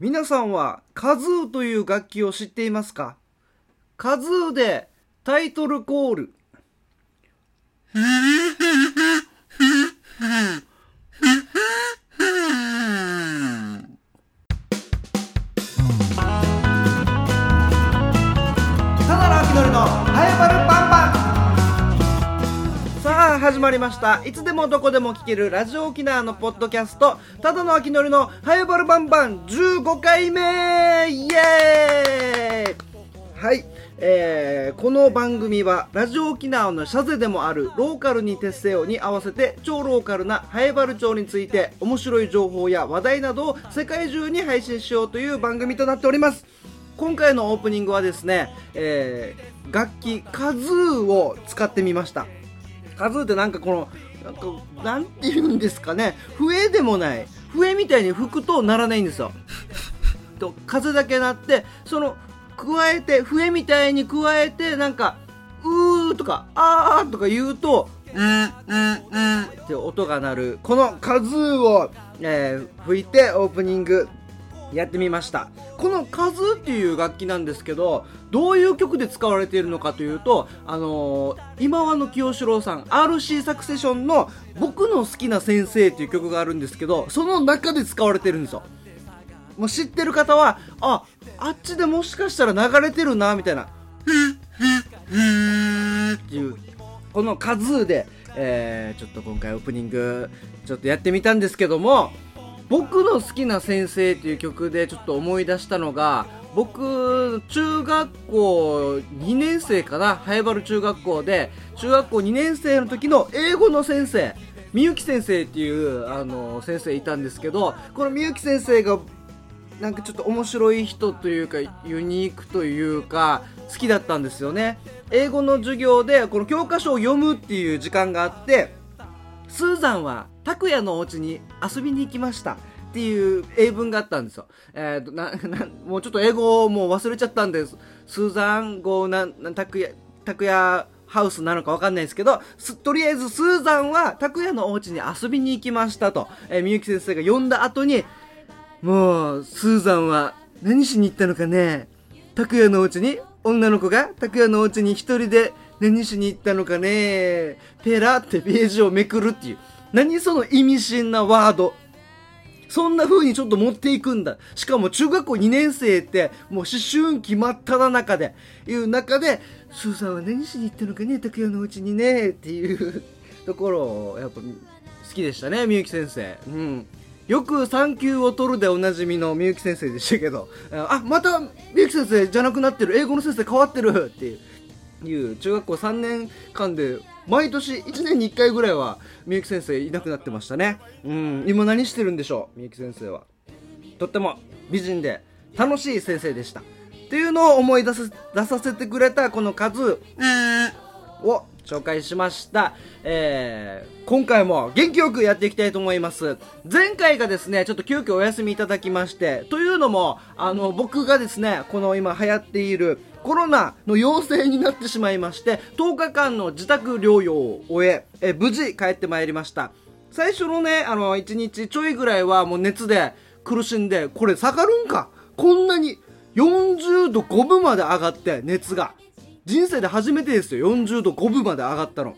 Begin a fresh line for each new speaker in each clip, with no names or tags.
皆さんはカズーという楽器を知っていますか？カズーでタイトルコール。りました。いつでもどこでも聴けるラジオ沖縄のポッドキャスト。ただのあきのりのハエバルバンバン15回目!イエーイ!はい。えーこの番組はラジオ沖縄のシャゼでもあるローカルに徹せよに合わせて超ローカルなハエバル町について面白い情報や話題などを世界中に配信しようという番組となっております。今回のオープニングはですね、えー楽器カズーを使ってみました。カズーってなんかこのなんかなんて言うんですかね。笛でもない。笛みたいに吹くと鳴らないんですよ。と風だけ鳴ってその加えて笛みたいに加えてなんかうーとかあーとか言うとうんうんうんって音が鳴る。このカズーを、えー吹いてオープニングやってみました。このカズーっていう楽器なんですけどどういう曲で使われているのかというとあのー今和の清志郎さん RC サクセションの「僕の好きな先生」っていう曲があるんですけどその中で使われてるんですよ。もう知ってる方はああっちでもしかしたら流れてるなみたいなっていうこのカズーで、えーちょっと今回オープニングちょっとやってみたんですけども僕の好きな先生っていう曲でちょっと思い出したのが僕中学校2年生かな早原中学校で中学校2年生の時の英語の先生みゆき先生っていうあの先生いたんですけどこのみゆき先生がなんかちょっと面白い人というかユニークというか好きだったんですよね。英語の授業でこの教科書を読むっていう時間があってスーザンは拓也のお家に遊びに行きましたっていう英文があったんですよ。えーと、な、な、もうちょっと英語をもう忘れちゃったんです。スーザン語な、な拓也、拓也ハウスなのかわかんないですけど、すとりあえずスーザンは拓也のお家に遊びに行きましたと、えーみゆき先生が読んだ後に、もう、スーザンは何しに行ったのかね拓也のお家に女の子が拓也のお家に一人で何しに行ったのかねペラってページをめくるっていう。何その意味深なワード。そんな風にちょっと持っていくんだ。しかも中学校2年生って、もう思春期真っ只中で、いう中で、スーさんは何しに行ったのかね、拓也のうちにね、っていうところを、やっぱ好きでしたね、みゆき先生。うん。よく産休を取るでおなじみのみゆき先生でしたけど、あ、またみゆき先生じゃなくなってる、英語の先生変わってるっていう。いう中学校3年間で毎年1年に1回ぐらいはみゆき先生いなくなってましたね。うん。今何してるんでしょう？みゆき先生は。とっても美人で楽しい先生でした。っていうのを思い出さ出させてくれたこの数を紹介しました、えー今回も元気よくやっていきたいと思います。前回がですねちょっと急遽お休みいただきましてというのもあの僕がですねこの今流行っているコロナの陽性になってしまいまして10日間の自宅療養を終ええ無事帰ってまいりました。最初のねあの1日ちょいぐらいはもう熱で苦しんでこれ下がるんか？こんなに40度5分まで上がって熱が。人生で初めてですよ。40度5分まで上がったの。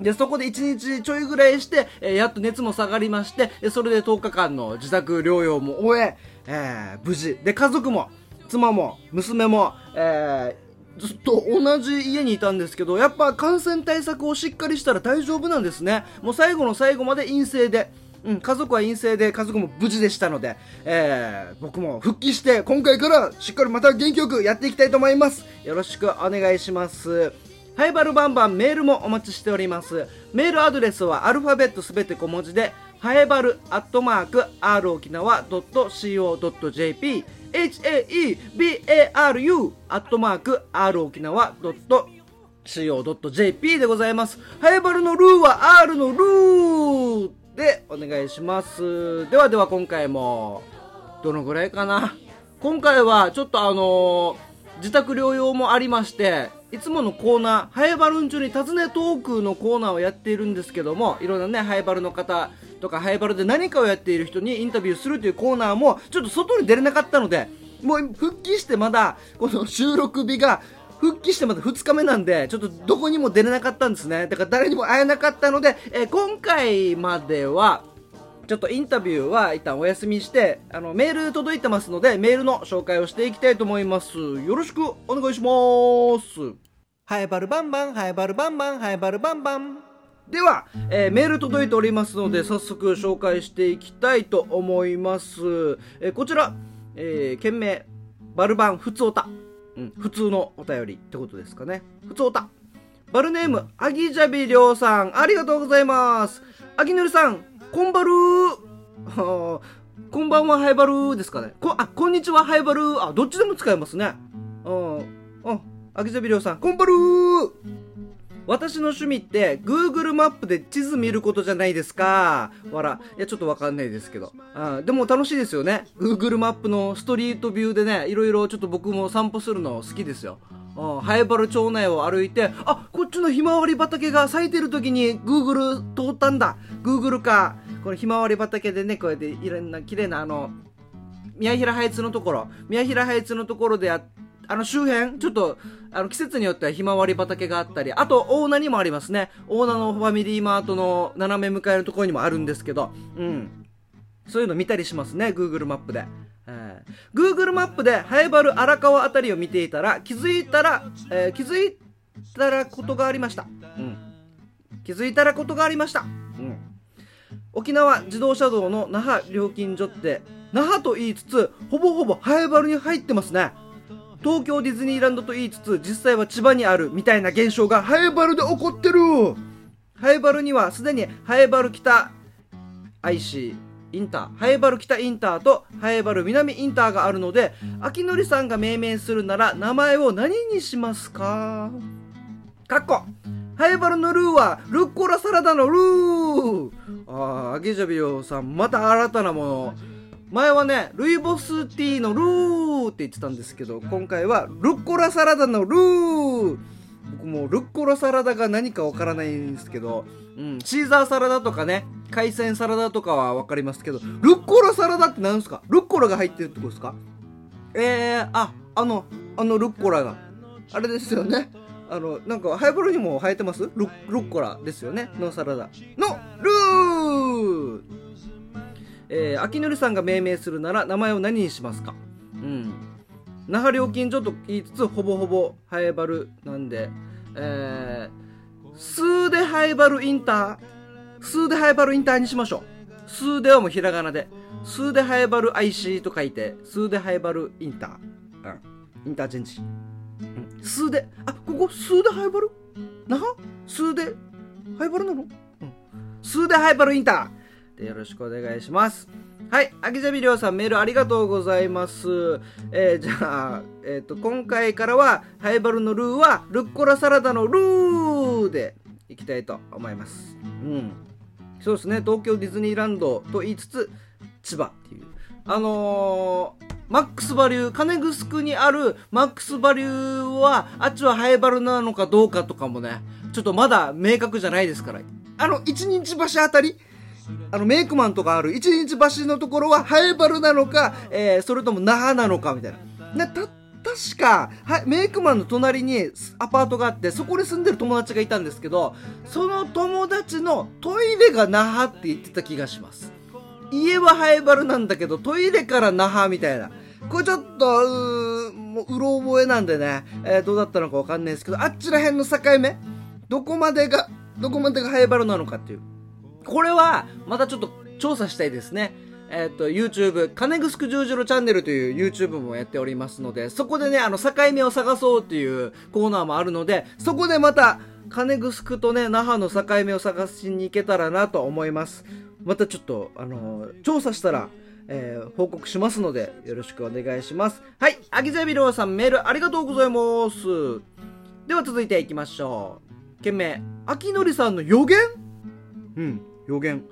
でそこで1日ちょいぐらいして、えーやっと熱も下がりましてそれで10日間の自宅療養も終ええー無事。で家族も妻も娘も、えーずっと同じ家にいたんですけどやっぱ感染対策をしっかりしたら大丈夫なんですね。もう最後の最後まで陰性でうん、家族は陰性で家族も無事でしたので、えー僕も復帰して今回からしっかりまた元気よくやっていきたいと思います。よろしくお願いします。ハイバルバンバンメールもお待ちしております。メールアドレスはアルファベットすべて小文字でハエバルアットマーク r 沖縄 .co.jp haebaru アットマーク r 沖縄 .co.jp でございます。ハエバルのルーは R のルーでお願いします。ではでは今回もどのぐらいかな？今回はちょっとあのー自宅療養もありましていつものコーナー、ハエバルン中に尋ねトークのコーナーをやっているんですけども、いろんなね、ハエバルの方とか、ハイバルで何かをやっている人にインタビューするというコーナーも、ちょっと外に出れなかったので、もう復帰してまだ、この収録日が、復帰してまだ2日目なんで、ちょっとどこにも出れなかったんですね。だから誰にも会えなかったので、えー、今回までは、ちょっとインタビューは一旦お休みして、あの、メール届いてますので、メールの紹介をしていきたいと思います。よろしくお願いします。
ハエバルバンバン、ハエバルバンバン、ハエバルバンバン。
では、えー、メール届いておりますので、早速紹介していきたいと思います。えー、こちら、えー、件名、バルバンふつおた。うん、普通のお便りってことですかね。普通おた。バルネーム、アギジャビりょうさん、ありがとうございます。アギヌルさん、こんばるー。こんばんは、ハイバルーですかね。こ、あ、こんにちは、ハイバルー。あ、どっちでも使えますね。うん。うん。アギジャビりょうさん、こんばるー。私の趣味って Google マップで地図見ることじゃないですか。わら。いや、ちょっとわかんないですけど。あでも楽しいですよね。Google マップのストリートビューでね、いろいろちょっと僕も散歩するの好きですよ。ハエバル町内を歩いて、あ、こっちのひまわり畑が咲いてる時に Google 通ったんだ。Google か。このひまわり畑でね、こうやっていろんな綺麗なあの、宮平ハイツのところ、宮平ハイツのところでやって、あの周辺、ちょっと、あの季節によってはひまわり畑があったり、あと大名にもありますね。大名のファミリーマートの斜め向かいのところにもあるんですけど、うん。そういうの見たりしますね、Google マップで。えー、Google マップでハエバル荒川あたりを見ていたら、気づいたら、えー、気づいたらことがありました。うん。気づいたらことがありました。うん。沖縄自動車道の那覇料金所って、那覇と言いつつ、ほぼほぼハエバルに入ってますね。東京ディズニーランドと言いつつ、実際は千葉にあるみたいな現象がハエバルで起こってる。ハエバルにはすでにハエバル北 IC インター、ハエバル北インターとハエバル南インターがあるので、秋のりさんが命名するなら名前を何にしますか？かっこ。ハエバルのルーはルッコラサラダのルー。ああ、アゲジャビオさん、また新たなもの。前はね、ルイボスティーのルーって言ってたんですけど、今回はルッコラサラダのルー僕もルッコラサラダが何かわからないんですけど、うん、シーザーサラダとかね、海鮮サラダとかはわかりますけど、ルッコラサラダって何ですか？ルッコラが入ってるってことですか？えー、あ、あの、あのルッコラが。あれですよね。あの、なんか、ハイボールにも生えてます？ルッコラですよね？のサラダ。の、ルーえー、秋のりさんが命名するなら名前を何にしますか？うん。那覇料金所と言いつつほぼほぼハエバルなんでえー、スーデハエバルインター？スーデハエバルインターにしましょう。スーデはもうひらがなで。スーデハエバル IC と書いてスーデハエバルインター。うん。インターチェンジ、うん、スーデあここスーデハエバル？那覇？スーデハエバルなの、うん、スーデハエバルインターでよろしくお願いします。はい、秋ザビりょうさんメールありがとうございます。えー、じゃあ、えっ、ー、と、今回からは、ハイバルのルーは、ルッコラサラダのルーでいきたいと思います。うん。そうですね、東京ディズニーランドと言いつつ、千葉っていう。あのー、マックスバリュー、金城にあるマックスバリューは、あっちはハイバルなのかどうかとかもね、ちょっとまだ明確じゃないですから。あの、一日橋あたりあの、メイクマンとかある一日橋のところはハエバルなのか、えー、それとも那覇なのかみたいな。な、た、確か、はいメイクマンの隣にアパートがあって、そこに住んでる友達がいたんですけど、その友達のトイレが那覇って言ってた気がします。家はハエバルなんだけど、トイレから那覇みたいな。これちょっと、うもう、うろ覚えなんでね、えー、どうだったのかわかんないですけど、あっちら辺の境目、どこまでが、どこまでがハエバルなのかっていう。これは、またちょっと調査したいですね。えっ、ー、と、YouTube、金城十字路チャンネルという YouTube もやっておりますので、そこでね、あの、境目を探そうっていうコーナーもあるので、そこでまた、金城とね、那覇の境目を探しに行けたらなと思います。またちょっと、あのー、調査したら、えー、報告しますので、よろしくお願いします。はい、アギザビローさんメールありがとうございます。では続いていきましょう。件名、秋のりさんの予言？うん。予言。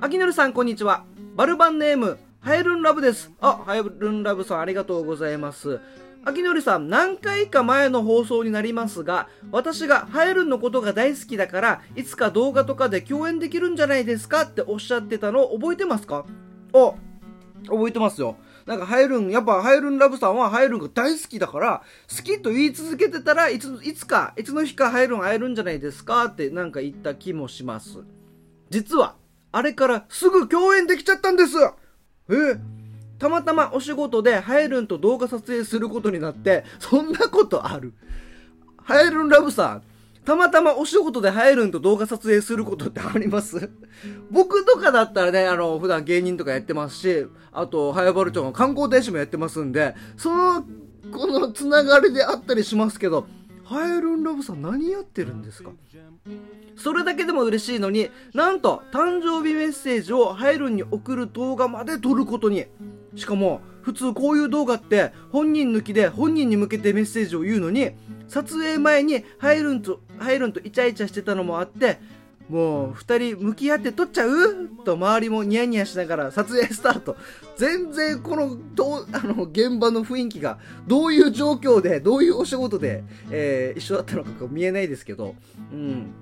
あきのるさん、こんにちは。バルバンネーム、ハエルンラブです。あ、ハエルンラブさん、ありがとうございます。秋のりさん、何回か前の放送になりますが、私がハエルンのことが大好きだから、いつか動画とかで共演できるんじゃないですか？っておっしゃってたの覚えてますか？あ、覚えてますよ。なんかハエルン、やっぱハエルンラブさんはハエルンが大好きだから、好きと言い続けてたらいつ、いつか、いつの日かハエルン会えるんじゃないですか？ってなんか言った気もします。実は、あれからすぐ共演できちゃったんです。えたまたまお仕事でハエルンと動画撮影することになって、そんなことある。ハエルンラブさん、たまたまお仕事でハエルンと動画撮影することってあります？僕とかだったらね、あの、普段芸人とかやってますし、あと、ハヤバル町の観光大使もやってますんで、その、このつながりであったりしますけど、ハエルンラブさん何やってるんですか？それだけでも嬉しいのになんと誕生日メッセージをハエルンに送る動画まで撮ることに。しかも普通こういう動画って本人抜きで本人に向けてメッセージを言うのに撮影前にハエルンとハエルンとイチャイチャしてたのもあってもう二人向き合って撮っちゃう？と周りもニヤニヤしながら撮影スタート。全然このどうあの現場の雰囲気がどういう状況でどういうお仕事で、えー一緒だったのか見えないですけど。うん。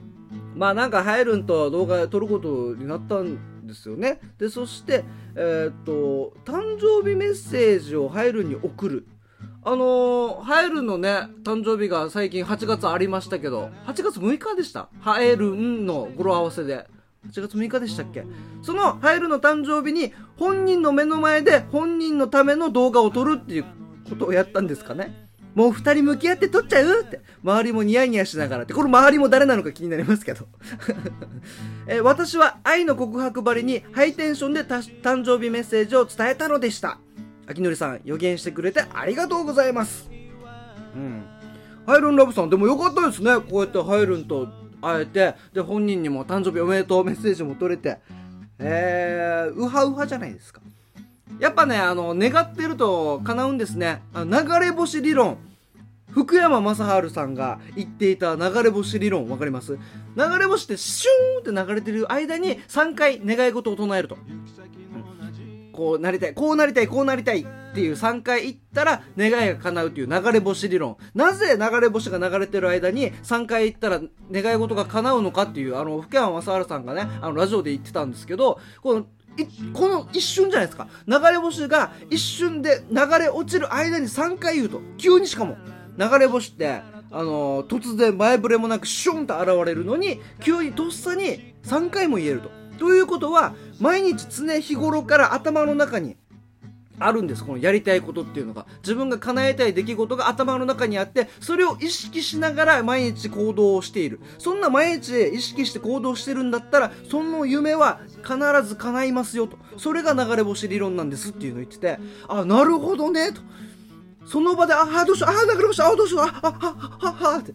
まあなんかハエルンと動画撮ることになったんですよね。でそしてえーっと誕生日メッセージをハエルンに送る。あのー、ハエルンのね、誕生日が最近8月ありましたけど、8月6日でした。ハエルンの語呂合わせで。8月6日でしたっけ？そのハエルンの誕生日に本人の目の前で本人のための動画を撮るっていうことをやったんですかね。もう二人向き合って撮っちゃうって。周りもニヤニヤしながらって。これ周りも誰なのか気になりますけど。え私は愛の告白ばりにハイテンションで誕生日メッセージを伝えたのでした。秋のりさん予言してくれてありがとうございます。うん。ハイルンラブさん、でもよかったですね。こうやってハイルンと会えて、で、本人にも誕生日おめでとうメッセージも取れて、えー、ウハウハじゃないですか。やっぱね、あの、願ってると叶うんですね。あの流れ星理論。福山雅治さんが言っていた流れ星理論、わかります？流れ星ってシューンって流れてる間に3回願い事を唱えると。こうなりたい、こうなりたい、こうなりたいっていう3回言ったら願いが叶うという流れ星理論。なぜ流れ星が流れてる間に3回言ったら願い事が叶うのかっていう、あの、福山雅治さんがね、あの、ラジオで言ってたんですけど、この、この一瞬じゃないですか。流れ星が一瞬で流れ落ちる間に3回言うと。急にしかも。流れ星って、あの突然前触れもなくシュンと現れるのに、急にとっさに3回も言えると。ということは、毎日常日頃から頭の中にあるんです。このやりたいことっていうのが。自分が叶えたい出来事が頭の中にあって、それを意識しながら毎日行動をしている。そんな毎日意識して行動してるんだったら、その夢は必ず叶いますよと。それが流れ星理論なんですっていうのを言ってて、あ、なるほどね、と。その場で、あ、あどうしよう、ああ、流れ星、あ、どうしよう、あ、あ、あ、あ、あ、って。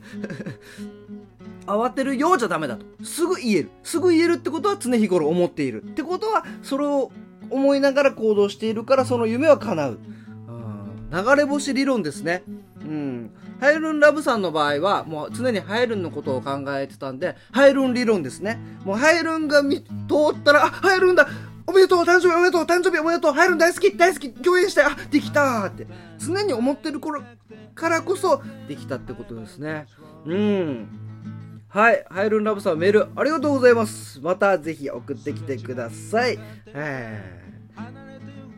慌てるようじゃダメだと。すぐ言える。すぐ言えるってことは常日頃思っている。ってことは、それを思いながら行動しているから、その夢は叶う。流れ星理論ですね。うん。ハイルンラブさんの場合は、もう常にハイルンのことを考えてたんで、ハイルン理論ですね。もうハイルンが見通ったら、あ、ハイルンだおめでとう誕生日おめでとう誕生日おめでとうハイルン大好き大好き共演したいあ、できたって。常に思ってる頃からこそ、できたってことですね。うん。はい。ハイルンラブさんメールありがとうございます。またぜひ送ってきてください。えー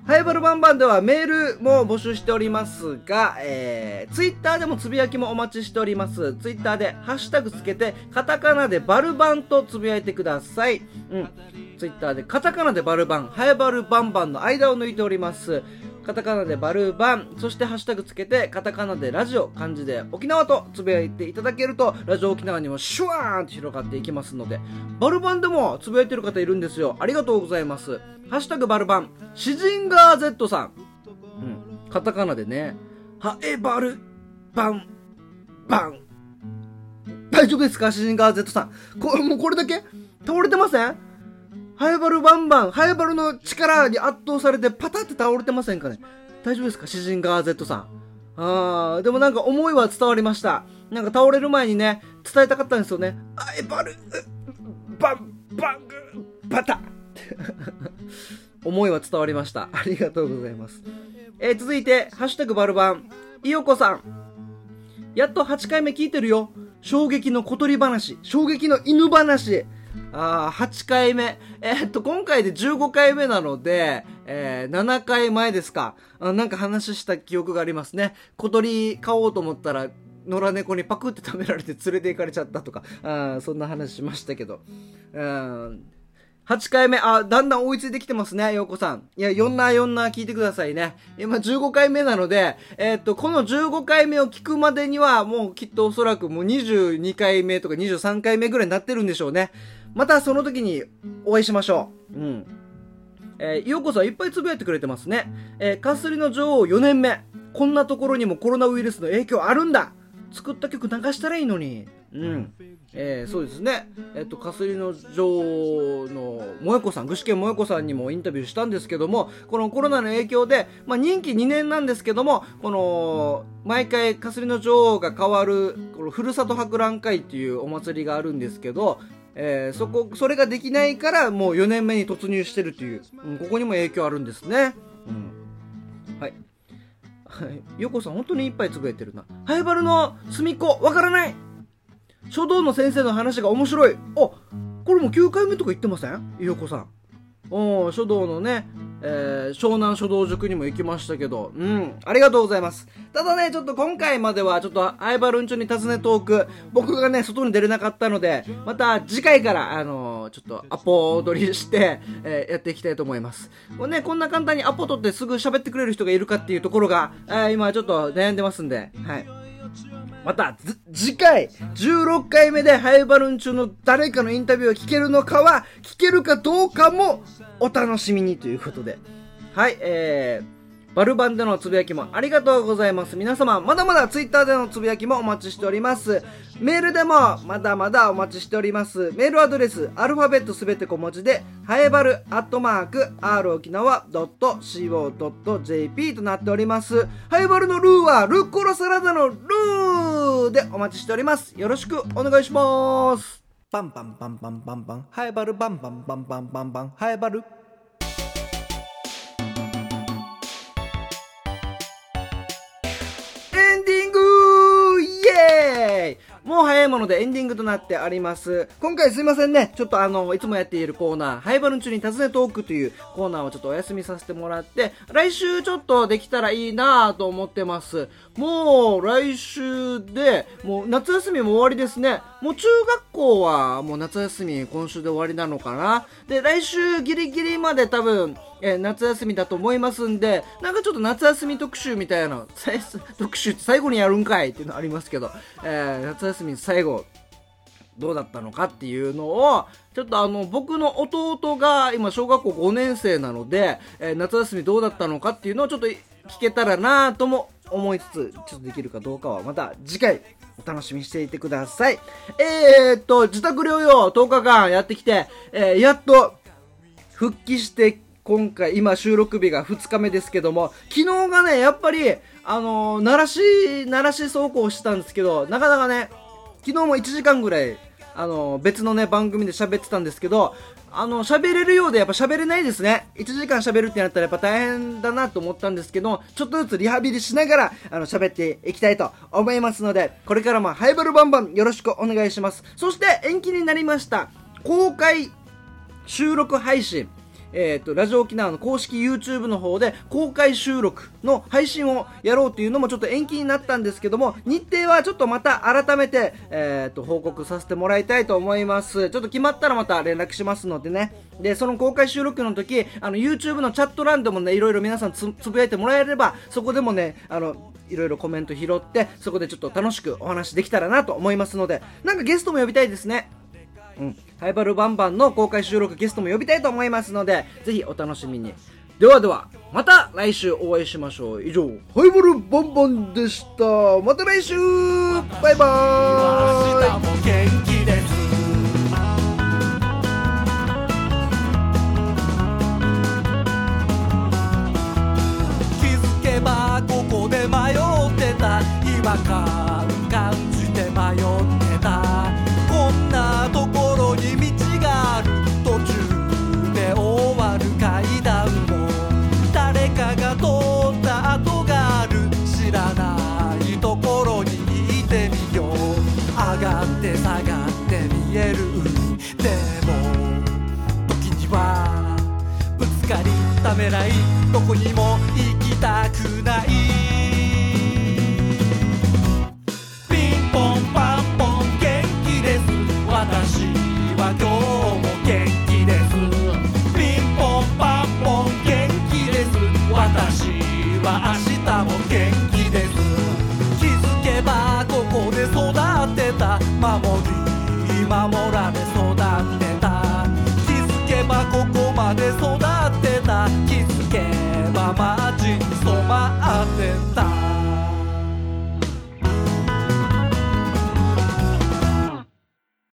ハイバルバンバンではメールも募集しておりますが、えー、ツイッターでもつぶやきもお待ちしております。ツイッターでハッシュタグつけて、カタカナでバルバンとつぶやいてください。うん。ツイッターでカタカナでバルバン、ハイバルバンバンの間を抜いております。カタカナでバルバン、そしてハッシュタグつけて、カタカナでラジオ、漢字で沖縄とつぶやいていただけると、ラジオ沖縄にもシュワーンと広がっていきますので、バルバンでもつぶやいてる方いるんですよ。ありがとうございます。ハッシュタグバルバン、シジンガー Z さん。うん。カタカナでね、ハエバルバン、バン。大丈夫ですか？シジンガー Z さん。これもうこれだけ？倒れてません？ハエバルバンバン、ハエバルの力に圧倒されてパタって倒れてませんかね？大丈夫ですか？詩人ガー Z さん。あー、でもなんか思いは伝わりました。なんか倒れる前にね、伝えたかったんですよね。ハエバル、バン、バング、バタ 思いは伝わりました。ありがとうございます。えー続いて、ハッシュタグバルバン。いよこさんやっと8回目聞いてるよ衝撃の小鳥話衝撃の犬話あ8回目。えーっと、今回で15回目なので、えー7回前ですか。なんか話した記憶がありますね。小鳥買おうと思ったら、野良猫にパクって食べられて連れて行かれちゃったとか、あそんな話しましたけど。うん8回目、あ、だんだん追いついてきてますね、ようこさん。いや、4な4な聞いてくださいね。今15回目なので、えーっと、この15回目を聞くまでには、もうきっとおそらくもう22回目とか23回目ぐらいになってるんでしょうね。またその時にお会いしましょう。うん。えー、ようこさんいっぱいつぶやいてくれてますね。えー、かすりの女王4年目。こんなところにもコロナウイルスの影響あるんだ作った曲流したらいいのに。うん。えー、そうですね。えっ、と、かすりの女王の萌子さん、具志堅萌子さんにもインタビューしたんですけども、このコロナの影響で、まあ、任期2年なんですけども、この、毎回かすりの女王が変わる、このふるさと博覧会っていうお祭りがあるんですけど、えーそこ、それができないから、もう4年目に突入してるっていう、うんここにも影響あるんですね。うん。はい。はい。よこさん、本当にいっぱいつぶやいてるな。ハイバルの隅っこ、わからない書道の先生の話が面白い。あ、これも9回目とか言ってません？よこさん。お書道のね、えー湘南書道塾にも行きましたけど、うん、ありがとうございます。ただね、ちょっと今回までは、ちょっと、アイバルンチョに尋ねトーク、僕がね、外に出れなかったので、また次回から、あのーちょっとアポ取りして、えーやっていきたいと思います。これね、こんな簡単にアポ取ってすぐ喋ってくれる人がいるかっていうところが、え今ちょっと悩んでますんで、はい。また、次回、16回目でハイバルーン中の誰かのインタビューを聞けるのかは、聞けるかどうかもお楽しみにということで。はい、えー、バルバンでのつぶやきもありがとうございます。皆様、まだまだツイッターでのつぶやきもお待ちしております。メールでもまだまだお待ちしております。メールアドレス、アルファベットすべて小文字で、ハエバルアットマーク、r 沖縄 .co.jp となっております。ハエバルのルーは、ルッコラサラダのルーでお待ちしております。よろしくお願いします。
バンバンバンバンバンバンハエバルバンバンバンバンバンバンハエバル
もう早いものでエンディングとなってあります。今回すいませんね。ちょっとあの、いつもやっているコーナー、ハイバルン中に尋ねトークというコーナーをちょっとお休みさせてもらって、来週ちょっとできたらいいなぁと思ってます。もう来週で、もう夏休みも終わりですね。もう中学校はもう夏休み今週で終わりなのかな。で、来週ギリギリまで多分、えー夏休みだと思いますんで、なんかちょっと夏休み特集みたいな、特集って最後にやるんかいっていうのありますけど、えー夏休み最後、どうだったのかっていうのを、ちょっとあの、僕の弟が今小学校5年生なので、えー夏休みどうだったのかっていうのをちょっと聞けたらなぁとも思いつつ、ちょっとできるかどうかはまた次回お楽しみにしていてください。えーっと、自宅療養10日間やってきて、えーやっと復帰して今回今収録日が2日目ですけども昨日がねやっぱりあのー、鳴らし鳴らし走行してたんですけどなかなかね昨日も1時間ぐらいあのー別のね番組で喋ってたんですけどあの喋れるようでやっぱ喋れないですね。1時間喋るってなったらやっぱ大変だなと思ったんですけどちょっとずつリハビリしながらあの喋っていきたいと思いますのでこれからもハイバルバンバンよろしくお願いします。そして延期になりました公開収録配信。えー、とラジオ沖縄の公式 YouTube の方で公開収録の配信をやろうというのもちょっと延期になったんですけども日程はちょっとまた改めて、えー、と報告させてもらいたいと思います。ちょっと決まったらまた連絡しますのでね。でその公開収録の時あの YouTube のチャット欄でもねいろいろ皆さんつつぶやいてもらえればそこでもねあのいろいろコメント拾ってそこでちょっと楽しくお話できたらなと思いますのでなんかゲストも呼びたいですね。うん、ハイバルバンバンの公開収録ゲストも呼びたいと思いますので、ぜひお楽しみに。ではでは、また来週お会いしましょう。以上、ハイバルバンバンでした。また来週バイバーイ
こにも行きたくない。